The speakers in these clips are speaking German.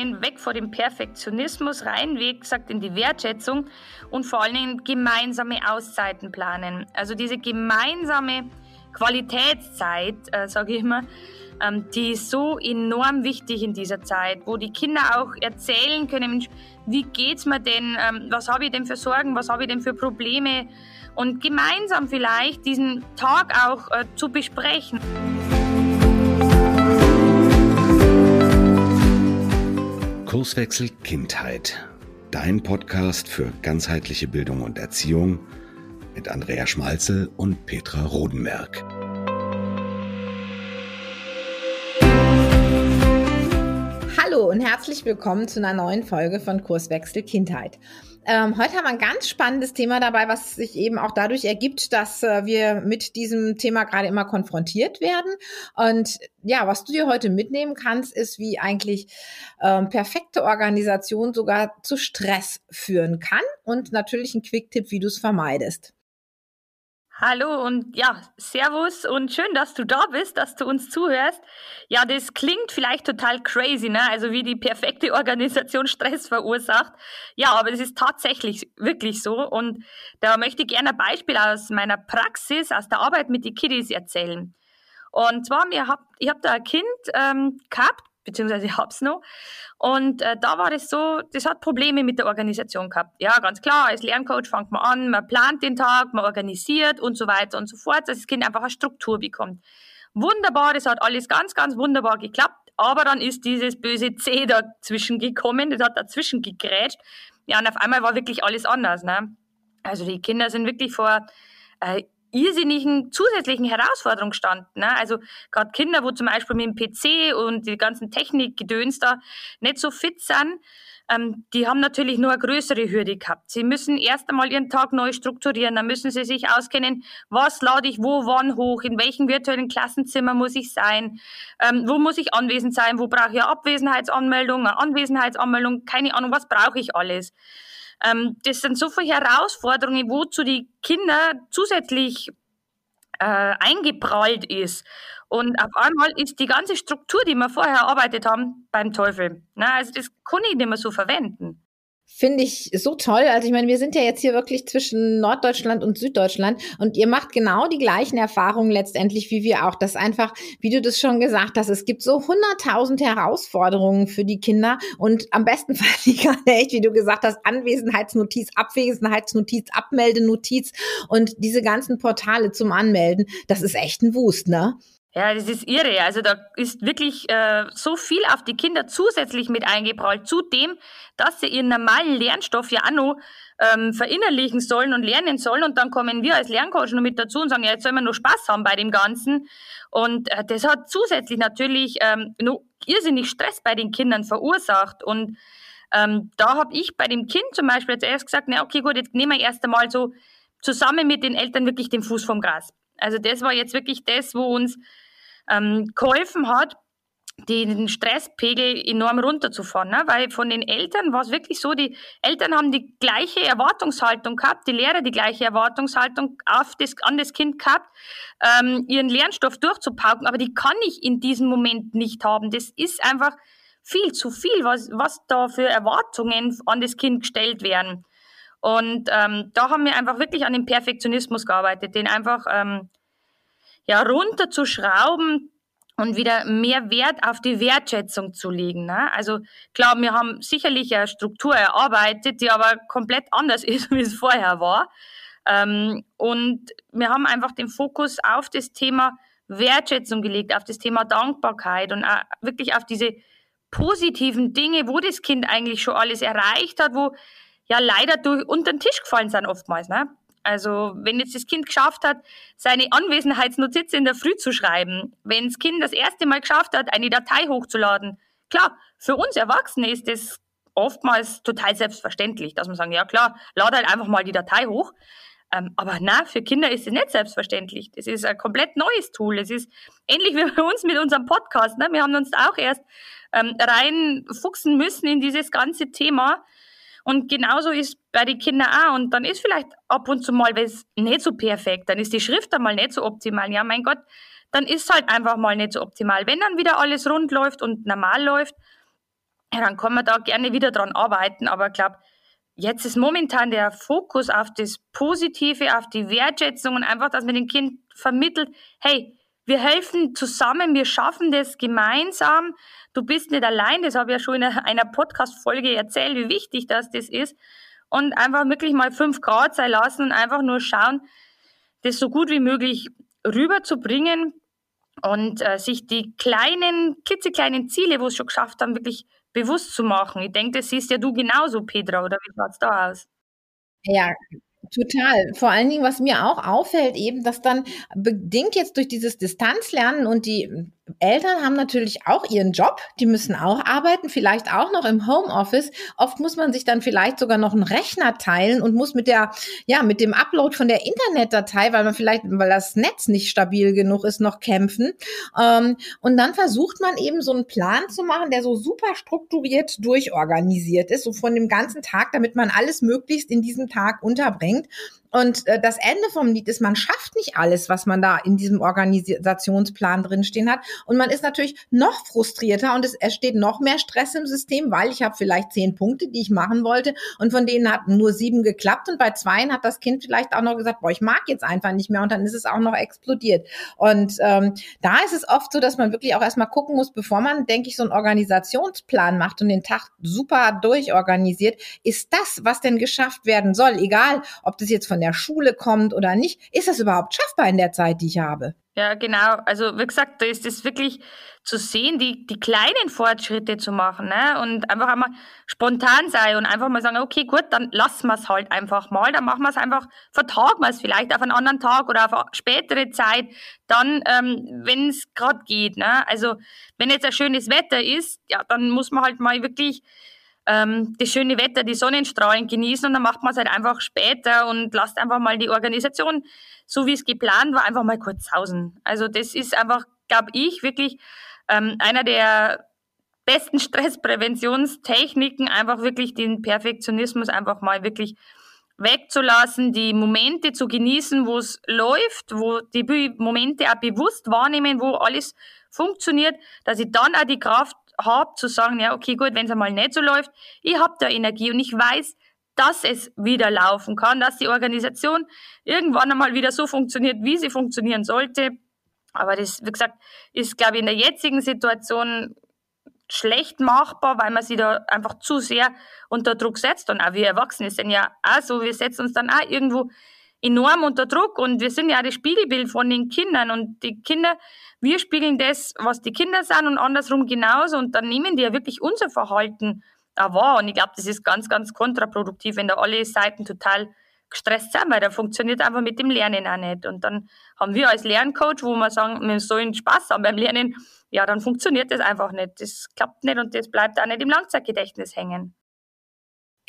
einen weg vor dem Perfektionismus, rein, wie gesagt, in die Wertschätzung und vor allen Dingen gemeinsame Auszeiten planen. Also diese gemeinsame Qualitätszeit, äh, sage ich immer, ähm, die ist so enorm wichtig in dieser Zeit, wo die Kinder auch erzählen können, Mensch, wie geht's mir denn, ähm, was habe ich denn für Sorgen, was habe ich denn für Probleme und gemeinsam vielleicht diesen Tag auch äh, zu besprechen. Kurswechsel Kindheit. Dein Podcast für ganzheitliche Bildung und Erziehung mit Andrea Schmalzel und Petra Rodenberg. Hallo und herzlich willkommen zu einer neuen Folge von Kurswechsel Kindheit. Ähm, heute haben wir ein ganz spannendes Thema dabei, was sich eben auch dadurch ergibt, dass äh, wir mit diesem Thema gerade immer konfrontiert werden. Und ja, was du dir heute mitnehmen kannst, ist, wie eigentlich ähm, perfekte Organisation sogar zu Stress führen kann und natürlich ein Quick-Tipp, wie du es vermeidest. Hallo und ja, Servus und schön, dass du da bist, dass du uns zuhörst. Ja, das klingt vielleicht total crazy, ne? Also wie die perfekte Organisation Stress verursacht. Ja, aber das ist tatsächlich wirklich so und da möchte ich gerne ein Beispiel aus meiner Praxis, aus der Arbeit mit den Kiddies erzählen. Und zwar, mir hab, ich habe da ein Kind ähm, gehabt, beziehungsweise ich hab's noch. Und äh, da war das so, das hat Probleme mit der Organisation gehabt. Ja, ganz klar, als Lerncoach fängt man an, man plant den Tag, man organisiert und so weiter und so fort, dass das Kind einfach eine Struktur bekommt. Wunderbar, das hat alles ganz, ganz wunderbar geklappt, aber dann ist dieses böse C dazwischen gekommen, das hat dazwischen gegrätscht. Ja, und auf einmal war wirklich alles anders. Ne? Also die Kinder sind wirklich vor äh, irrsinnigen zusätzlichen Herausforderungen standen. Ne? Also gerade Kinder, wo zum Beispiel mit dem PC und die ganzen Technikgedöns da nicht so fit sind, ähm, die haben natürlich nur eine größere Hürde gehabt. Sie müssen erst einmal ihren Tag neu strukturieren, dann müssen sie sich auskennen, was lade ich wo wann hoch, in welchem virtuellen Klassenzimmer muss ich sein, ähm, wo muss ich anwesend sein, wo brauche ich eine Abwesenheitsanmeldung, eine Anwesenheitsanmeldung, keine Ahnung, was brauche ich alles. Ähm, das sind so viele Herausforderungen, wozu die Kinder zusätzlich äh, eingeprallt ist. Und auf einmal ist die ganze Struktur, die wir vorher erarbeitet haben, beim Teufel. Na, also das kann ich nicht mehr so verwenden. Finde ich so toll. Also ich meine, wir sind ja jetzt hier wirklich zwischen Norddeutschland und Süddeutschland und ihr macht genau die gleichen Erfahrungen letztendlich wie wir auch. Das einfach, wie du das schon gesagt hast, es gibt so hunderttausend Herausforderungen für die Kinder und am besten fand ich gerade echt, wie du gesagt hast, Anwesenheitsnotiz, Abwesenheitsnotiz, Abmeldenotiz und diese ganzen Portale zum Anmelden. Das ist echt ein Wust, ne? Ja, das ist irre. Also da ist wirklich äh, so viel auf die Kinder zusätzlich mit eingeprallt. Zudem, dass sie ihren normalen Lernstoff ja auch noch ähm, verinnerlichen sollen und lernen sollen. Und dann kommen wir als Lerncoach noch mit dazu und sagen, ja, jetzt sollen wir nur Spaß haben bei dem Ganzen. Und äh, das hat zusätzlich natürlich ähm, noch irrsinnig Stress bei den Kindern verursacht. Und ähm, da habe ich bei dem Kind zum Beispiel zuerst gesagt, na okay, gut, jetzt nehmen wir erst einmal so zusammen mit den Eltern wirklich den Fuß vom Gras. Also das war jetzt wirklich das, wo uns ähm, geholfen hat, den Stresspegel enorm runterzufahren. Ne? Weil von den Eltern war es wirklich so, die Eltern haben die gleiche Erwartungshaltung gehabt, die Lehrer die gleiche Erwartungshaltung auf das, an das Kind gehabt, ähm, ihren Lernstoff durchzupauken, aber die kann ich in diesem Moment nicht haben. Das ist einfach viel zu viel, was, was da für Erwartungen an das Kind gestellt werden. Und ähm, da haben wir einfach wirklich an dem Perfektionismus gearbeitet, den einfach ähm, ja, runterzuschrauben und wieder mehr Wert auf die Wertschätzung zu legen. Ne? Also klar, wir haben sicherlich eine Struktur erarbeitet, die aber komplett anders ist, wie es vorher war. Ähm, und wir haben einfach den Fokus auf das Thema Wertschätzung gelegt, auf das Thema Dankbarkeit und wirklich auf diese positiven Dinge, wo das Kind eigentlich schon alles erreicht hat, wo ja leider durch unter den Tisch gefallen sind oftmals. Ne? Also wenn jetzt das Kind geschafft hat, seine Anwesenheitsnotiz in der Früh zu schreiben, wenn das Kind das erste Mal geschafft hat, eine Datei hochzuladen, klar, für uns Erwachsene ist das oftmals total selbstverständlich, dass man sagen, ja klar, lade halt einfach mal die Datei hoch. Ähm, aber na, für Kinder ist es nicht selbstverständlich. Das ist ein komplett neues Tool. Es ist ähnlich wie bei uns mit unserem Podcast. Ne? Wir haben uns auch erst ähm, reinfuchsen müssen in dieses ganze Thema. Und genauso ist bei den Kindern auch. Und dann ist vielleicht ab und zu mal was nicht so perfekt. Dann ist die Schrift einmal nicht so optimal. Ja, mein Gott, dann ist halt einfach mal nicht so optimal. Wenn dann wieder alles rund läuft und normal läuft, ja, dann kann man da gerne wieder dran arbeiten. Aber ich glaube, jetzt ist momentan der Fokus auf das Positive, auf die Wertschätzung und einfach, dass man dem Kind vermittelt, hey, wir helfen zusammen, wir schaffen das gemeinsam. Du bist nicht allein, das habe ich ja schon in einer Podcast-Folge erzählt, wie wichtig das, das ist. Und einfach wirklich mal fünf Grad sein lassen und einfach nur schauen, das so gut wie möglich rüberzubringen und äh, sich die kleinen, klitzekleinen Ziele, wo es schon geschafft haben, wirklich bewusst zu machen. Ich denke, das siehst ja du genauso, Petra, oder wie schaut es da aus? Ja, Total. Vor allen Dingen, was mir auch auffällt, eben, dass dann bedingt jetzt durch dieses Distanzlernen und die Eltern haben natürlich auch ihren Job, die müssen auch arbeiten, vielleicht auch noch im Homeoffice. Oft muss man sich dann vielleicht sogar noch einen Rechner teilen und muss mit der, ja, mit dem Upload von der Internetdatei, weil man vielleicht, weil das Netz nicht stabil genug ist, noch kämpfen. Ähm, und dann versucht man eben so einen Plan zu machen, der so super strukturiert durchorganisiert ist, so von dem ganzen Tag, damit man alles möglichst in diesem Tag unterbringt. Und äh, das Ende vom Lied ist, man schafft nicht alles, was man da in diesem Organisationsplan drinstehen hat. Und man ist natürlich noch frustrierter und es entsteht noch mehr Stress im System, weil ich habe vielleicht zehn Punkte, die ich machen wollte und von denen hat nur sieben geklappt und bei zweien hat das Kind vielleicht auch noch gesagt, boah, ich mag jetzt einfach nicht mehr und dann ist es auch noch explodiert. Und ähm, da ist es oft so, dass man wirklich auch erstmal gucken muss, bevor man, denke ich, so einen Organisationsplan macht und den Tag super durchorganisiert, ist das, was denn geschafft werden soll, egal ob das jetzt von von der Schule kommt oder nicht. Ist das überhaupt schaffbar in der Zeit, die ich habe? Ja, genau. Also wie gesagt, da ist es wirklich zu sehen, die, die kleinen Fortschritte zu machen ne? und einfach einmal spontan sein und einfach mal sagen, okay, gut, dann lassen wir es halt einfach mal, dann machen wir es einfach, vertagen wir es vielleicht auf einen anderen Tag oder auf eine spätere Zeit, dann, ähm, wenn es gerade geht. Ne? Also wenn jetzt ein schönes Wetter ist, ja, dann muss man halt mal wirklich ähm, das schöne Wetter, die Sonnenstrahlen genießen und dann macht man es halt einfach später und lasst einfach mal die Organisation, so wie es geplant war, einfach mal kurz sausen. Also das ist einfach, glaube ich, wirklich ähm, einer der besten Stresspräventionstechniken, einfach wirklich den Perfektionismus einfach mal wirklich wegzulassen, die Momente zu genießen, wo es läuft, wo die Momente auch bewusst wahrnehmen, wo alles funktioniert, dass ich dann auch die Kraft habe, zu sagen, ja, okay, gut, wenn es einmal nicht so läuft, ich habe da Energie und ich weiß, dass es wieder laufen kann, dass die Organisation irgendwann einmal wieder so funktioniert, wie sie funktionieren sollte. Aber das, wie gesagt, ist, glaube ich, in der jetzigen Situation schlecht machbar, weil man sich da einfach zu sehr unter Druck setzt. Und auch wir Erwachsene sind ja auch so, wir setzen uns dann auch irgendwo enorm unter Druck. Und wir sind ja das Spiegelbild von den Kindern. Und die Kinder, wir spiegeln das, was die Kinder sind und andersrum genauso. Und dann nehmen die ja wirklich unser Verhalten auch wahr. Und ich glaube, das ist ganz, ganz kontraproduktiv, wenn da alle Seiten total gestresst sind, weil da funktioniert einfach mit dem Lernen auch nicht. Und dann haben wir als Lerncoach, wo wir sagen, wir sollen Spaß haben beim Lernen, ja, dann funktioniert das einfach nicht, das klappt nicht und das bleibt auch nicht im Langzeitgedächtnis hängen.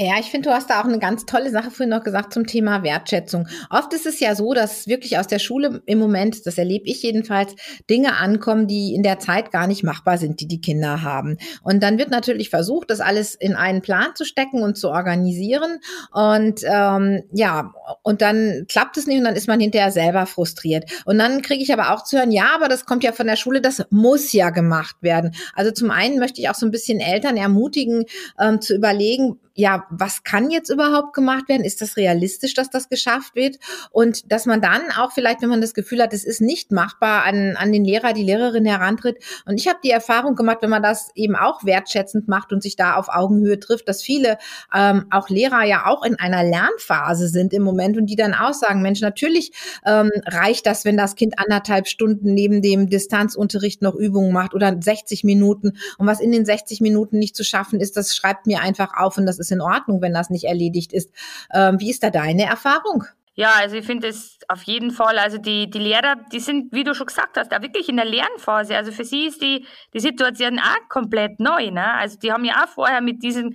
Ja, ich finde, du hast da auch eine ganz tolle Sache vorhin noch gesagt zum Thema Wertschätzung. Oft ist es ja so, dass wirklich aus der Schule im Moment, das erlebe ich jedenfalls, Dinge ankommen, die in der Zeit gar nicht machbar sind, die die Kinder haben. Und dann wird natürlich versucht, das alles in einen Plan zu stecken und zu organisieren. Und ähm, ja, und dann klappt es nicht und dann ist man hinterher selber frustriert. Und dann kriege ich aber auch zu hören, ja, aber das kommt ja von der Schule, das muss ja gemacht werden. Also zum einen möchte ich auch so ein bisschen Eltern ermutigen, ähm, zu überlegen, ja, was kann jetzt überhaupt gemacht werden? Ist das realistisch, dass das geschafft wird? Und dass man dann auch vielleicht, wenn man das Gefühl hat, es ist nicht machbar, an, an den Lehrer, die Lehrerin herantritt. Und ich habe die Erfahrung gemacht, wenn man das eben auch wertschätzend macht und sich da auf Augenhöhe trifft, dass viele ähm, auch Lehrer ja auch in einer Lernphase sind im Moment und die dann auch sagen, Mensch, natürlich ähm, reicht das, wenn das Kind anderthalb Stunden neben dem Distanzunterricht noch Übungen macht oder 60 Minuten. Und was in den 60 Minuten nicht zu schaffen ist, das schreibt mir einfach auf und das ist ist in Ordnung, wenn das nicht erledigt ist. Ähm, wie ist da deine Erfahrung? Ja, also ich finde es auf jeden Fall, also die, die Lehrer, die sind, wie du schon gesagt hast, da wirklich in der Lernphase. Also für sie ist die, die Situation auch komplett neu. Ne? Also die haben ja auch vorher mit diesen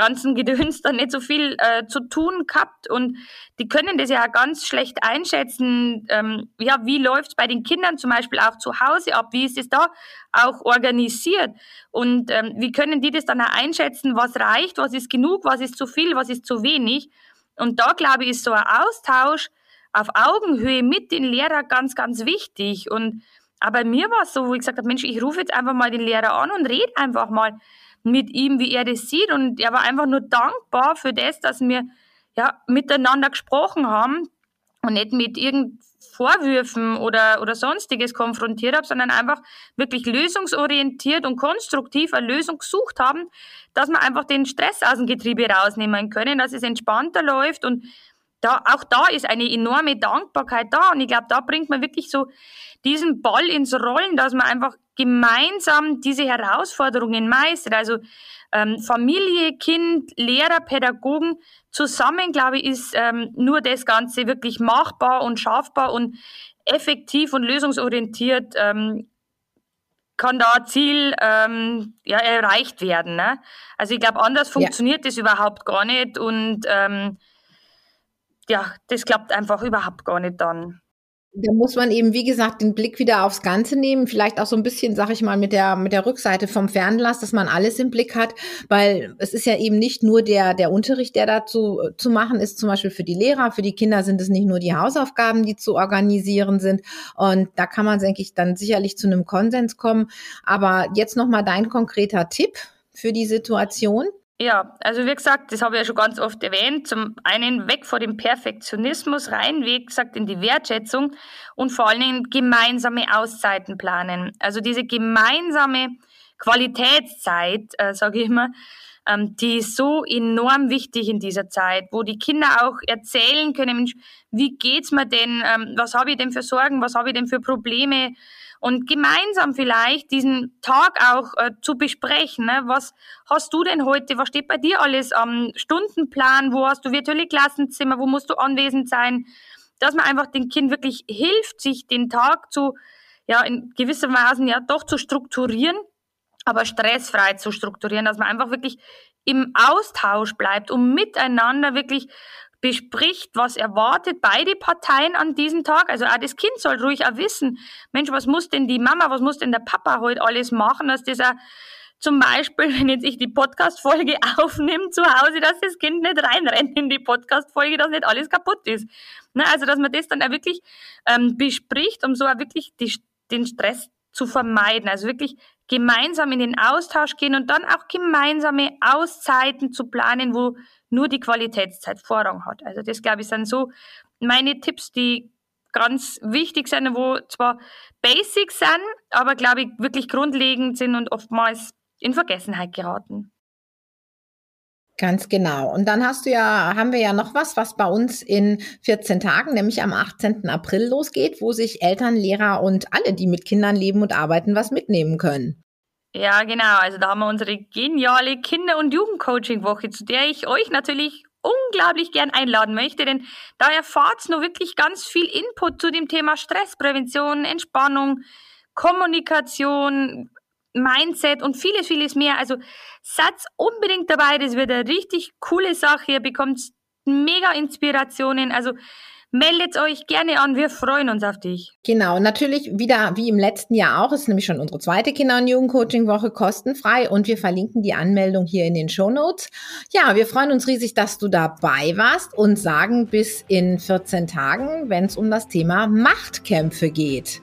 ganzen Gedöns dann nicht so viel äh, zu tun gehabt und die können das ja ganz schlecht einschätzen. Ähm, ja, wie läuft bei den Kindern zum Beispiel auch zu Hause ab? Wie ist es da auch organisiert? Und ähm, wie können die das dann auch einschätzen, was reicht, was ist genug, was ist zu viel, was ist zu wenig? Und da, glaube ich, ist so ein Austausch auf Augenhöhe mit den Lehrern ganz, ganz wichtig. Und aber mir war es so, wo ich gesagt habe, Mensch, ich rufe jetzt einfach mal den Lehrer an und rede einfach mal. Mit ihm, wie er das sieht. Und er war einfach nur dankbar für das, dass wir ja miteinander gesprochen haben und nicht mit irgendeinem Vorwürfen oder, oder sonstiges konfrontiert habe, sondern einfach wirklich lösungsorientiert und konstruktiv eine Lösung gesucht haben, dass wir einfach den Stress aus dem Getriebe rausnehmen können, dass es entspannter läuft und da, auch da ist eine enorme Dankbarkeit da und ich glaube, da bringt man wirklich so diesen Ball ins Rollen, dass man einfach gemeinsam diese Herausforderungen meistert. Also ähm, Familie, Kind, Lehrer, Pädagogen zusammen, glaube ich, ist ähm, nur das Ganze wirklich machbar und schaffbar und effektiv und lösungsorientiert ähm, kann da Ziel ähm, ja, erreicht werden. Ne? Also ich glaube, anders funktioniert ja. das überhaupt gar nicht und ähm, ja, das klappt einfach überhaupt gar nicht dann. Da muss man eben, wie gesagt, den Blick wieder aufs Ganze nehmen. Vielleicht auch so ein bisschen, sag ich mal, mit der, mit der Rückseite vom Fernglas, dass man alles im Blick hat, weil es ist ja eben nicht nur der, der Unterricht, der dazu zu machen ist, zum Beispiel für die Lehrer, für die Kinder sind es nicht nur die Hausaufgaben, die zu organisieren sind. Und da kann man, denke ich, dann sicherlich zu einem Konsens kommen. Aber jetzt nochmal dein konkreter Tipp für die Situation. Ja, also wie gesagt, das habe ich ja schon ganz oft erwähnt. Zum einen weg vor dem Perfektionismus, rein, wie gesagt, in die Wertschätzung und vor allen Dingen gemeinsame Auszeiten planen. Also diese gemeinsame Qualitätszeit, äh, sage ich immer, ähm, die ist so enorm wichtig in dieser Zeit, wo die Kinder auch erzählen können, Mensch, wie geht's mir denn, ähm, was habe ich denn für Sorgen, was habe ich denn für Probleme, und gemeinsam vielleicht diesen Tag auch äh, zu besprechen. Ne? Was hast du denn heute? Was steht bei dir alles am Stundenplan? Wo hast du virtuelle Klassenzimmer? Wo musst du anwesend sein? Dass man einfach dem Kind wirklich hilft, sich den Tag zu, ja, in gewisser Weise ja doch zu strukturieren, aber stressfrei zu strukturieren, dass man einfach wirklich im Austausch bleibt, um miteinander wirklich bespricht, was erwartet beide Parteien an diesem Tag. Also auch das Kind soll ruhig auch wissen, Mensch, was muss denn die Mama, was muss denn der Papa heute alles machen, dass das auch zum Beispiel, wenn jetzt ich die Podcast-Folge aufnehme zu Hause, dass das Kind nicht reinrennt in die Podcast-Folge, dass nicht alles kaputt ist. Ne, also, dass man das dann auch wirklich ähm, bespricht, um so auch wirklich die, den Stress zu vermeiden. Also wirklich gemeinsam in den Austausch gehen und dann auch gemeinsame Auszeiten zu planen, wo nur die Qualitätszeit Vorrang hat. Also das, glaube ich, sind so meine Tipps, die ganz wichtig sind, wo zwar Basics sind, aber, glaube ich, wirklich grundlegend sind und oftmals in Vergessenheit geraten. Ganz genau. Und dann hast du ja, haben wir ja noch was, was bei uns in 14 Tagen, nämlich am 18. April losgeht, wo sich Eltern, Lehrer und alle, die mit Kindern leben und arbeiten, was mitnehmen können. Ja, genau. Also da haben wir unsere geniale Kinder- und Jugendcoaching-Woche, zu der ich euch natürlich unglaublich gern einladen möchte, denn da erfahrt nur wirklich ganz viel Input zu dem Thema Stressprävention, Entspannung, Kommunikation, Mindset und vieles, vieles mehr. Also seid unbedingt dabei, das wird eine richtig coole Sache. Ihr bekommt mega Inspirationen. Also meldet euch gerne an, wir freuen uns auf dich. Genau, natürlich wieder wie im letzten Jahr auch, ist nämlich schon unsere zweite Kinder- und Jugendcoaching-Woche kostenfrei und wir verlinken die Anmeldung hier in den Show Notes. Ja, wir freuen uns riesig, dass du dabei warst und sagen bis in 14 Tagen, wenn es um das Thema Machtkämpfe geht.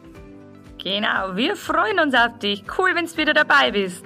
Genau, wir freuen uns auf dich. Cool, wenn du wieder dabei bist.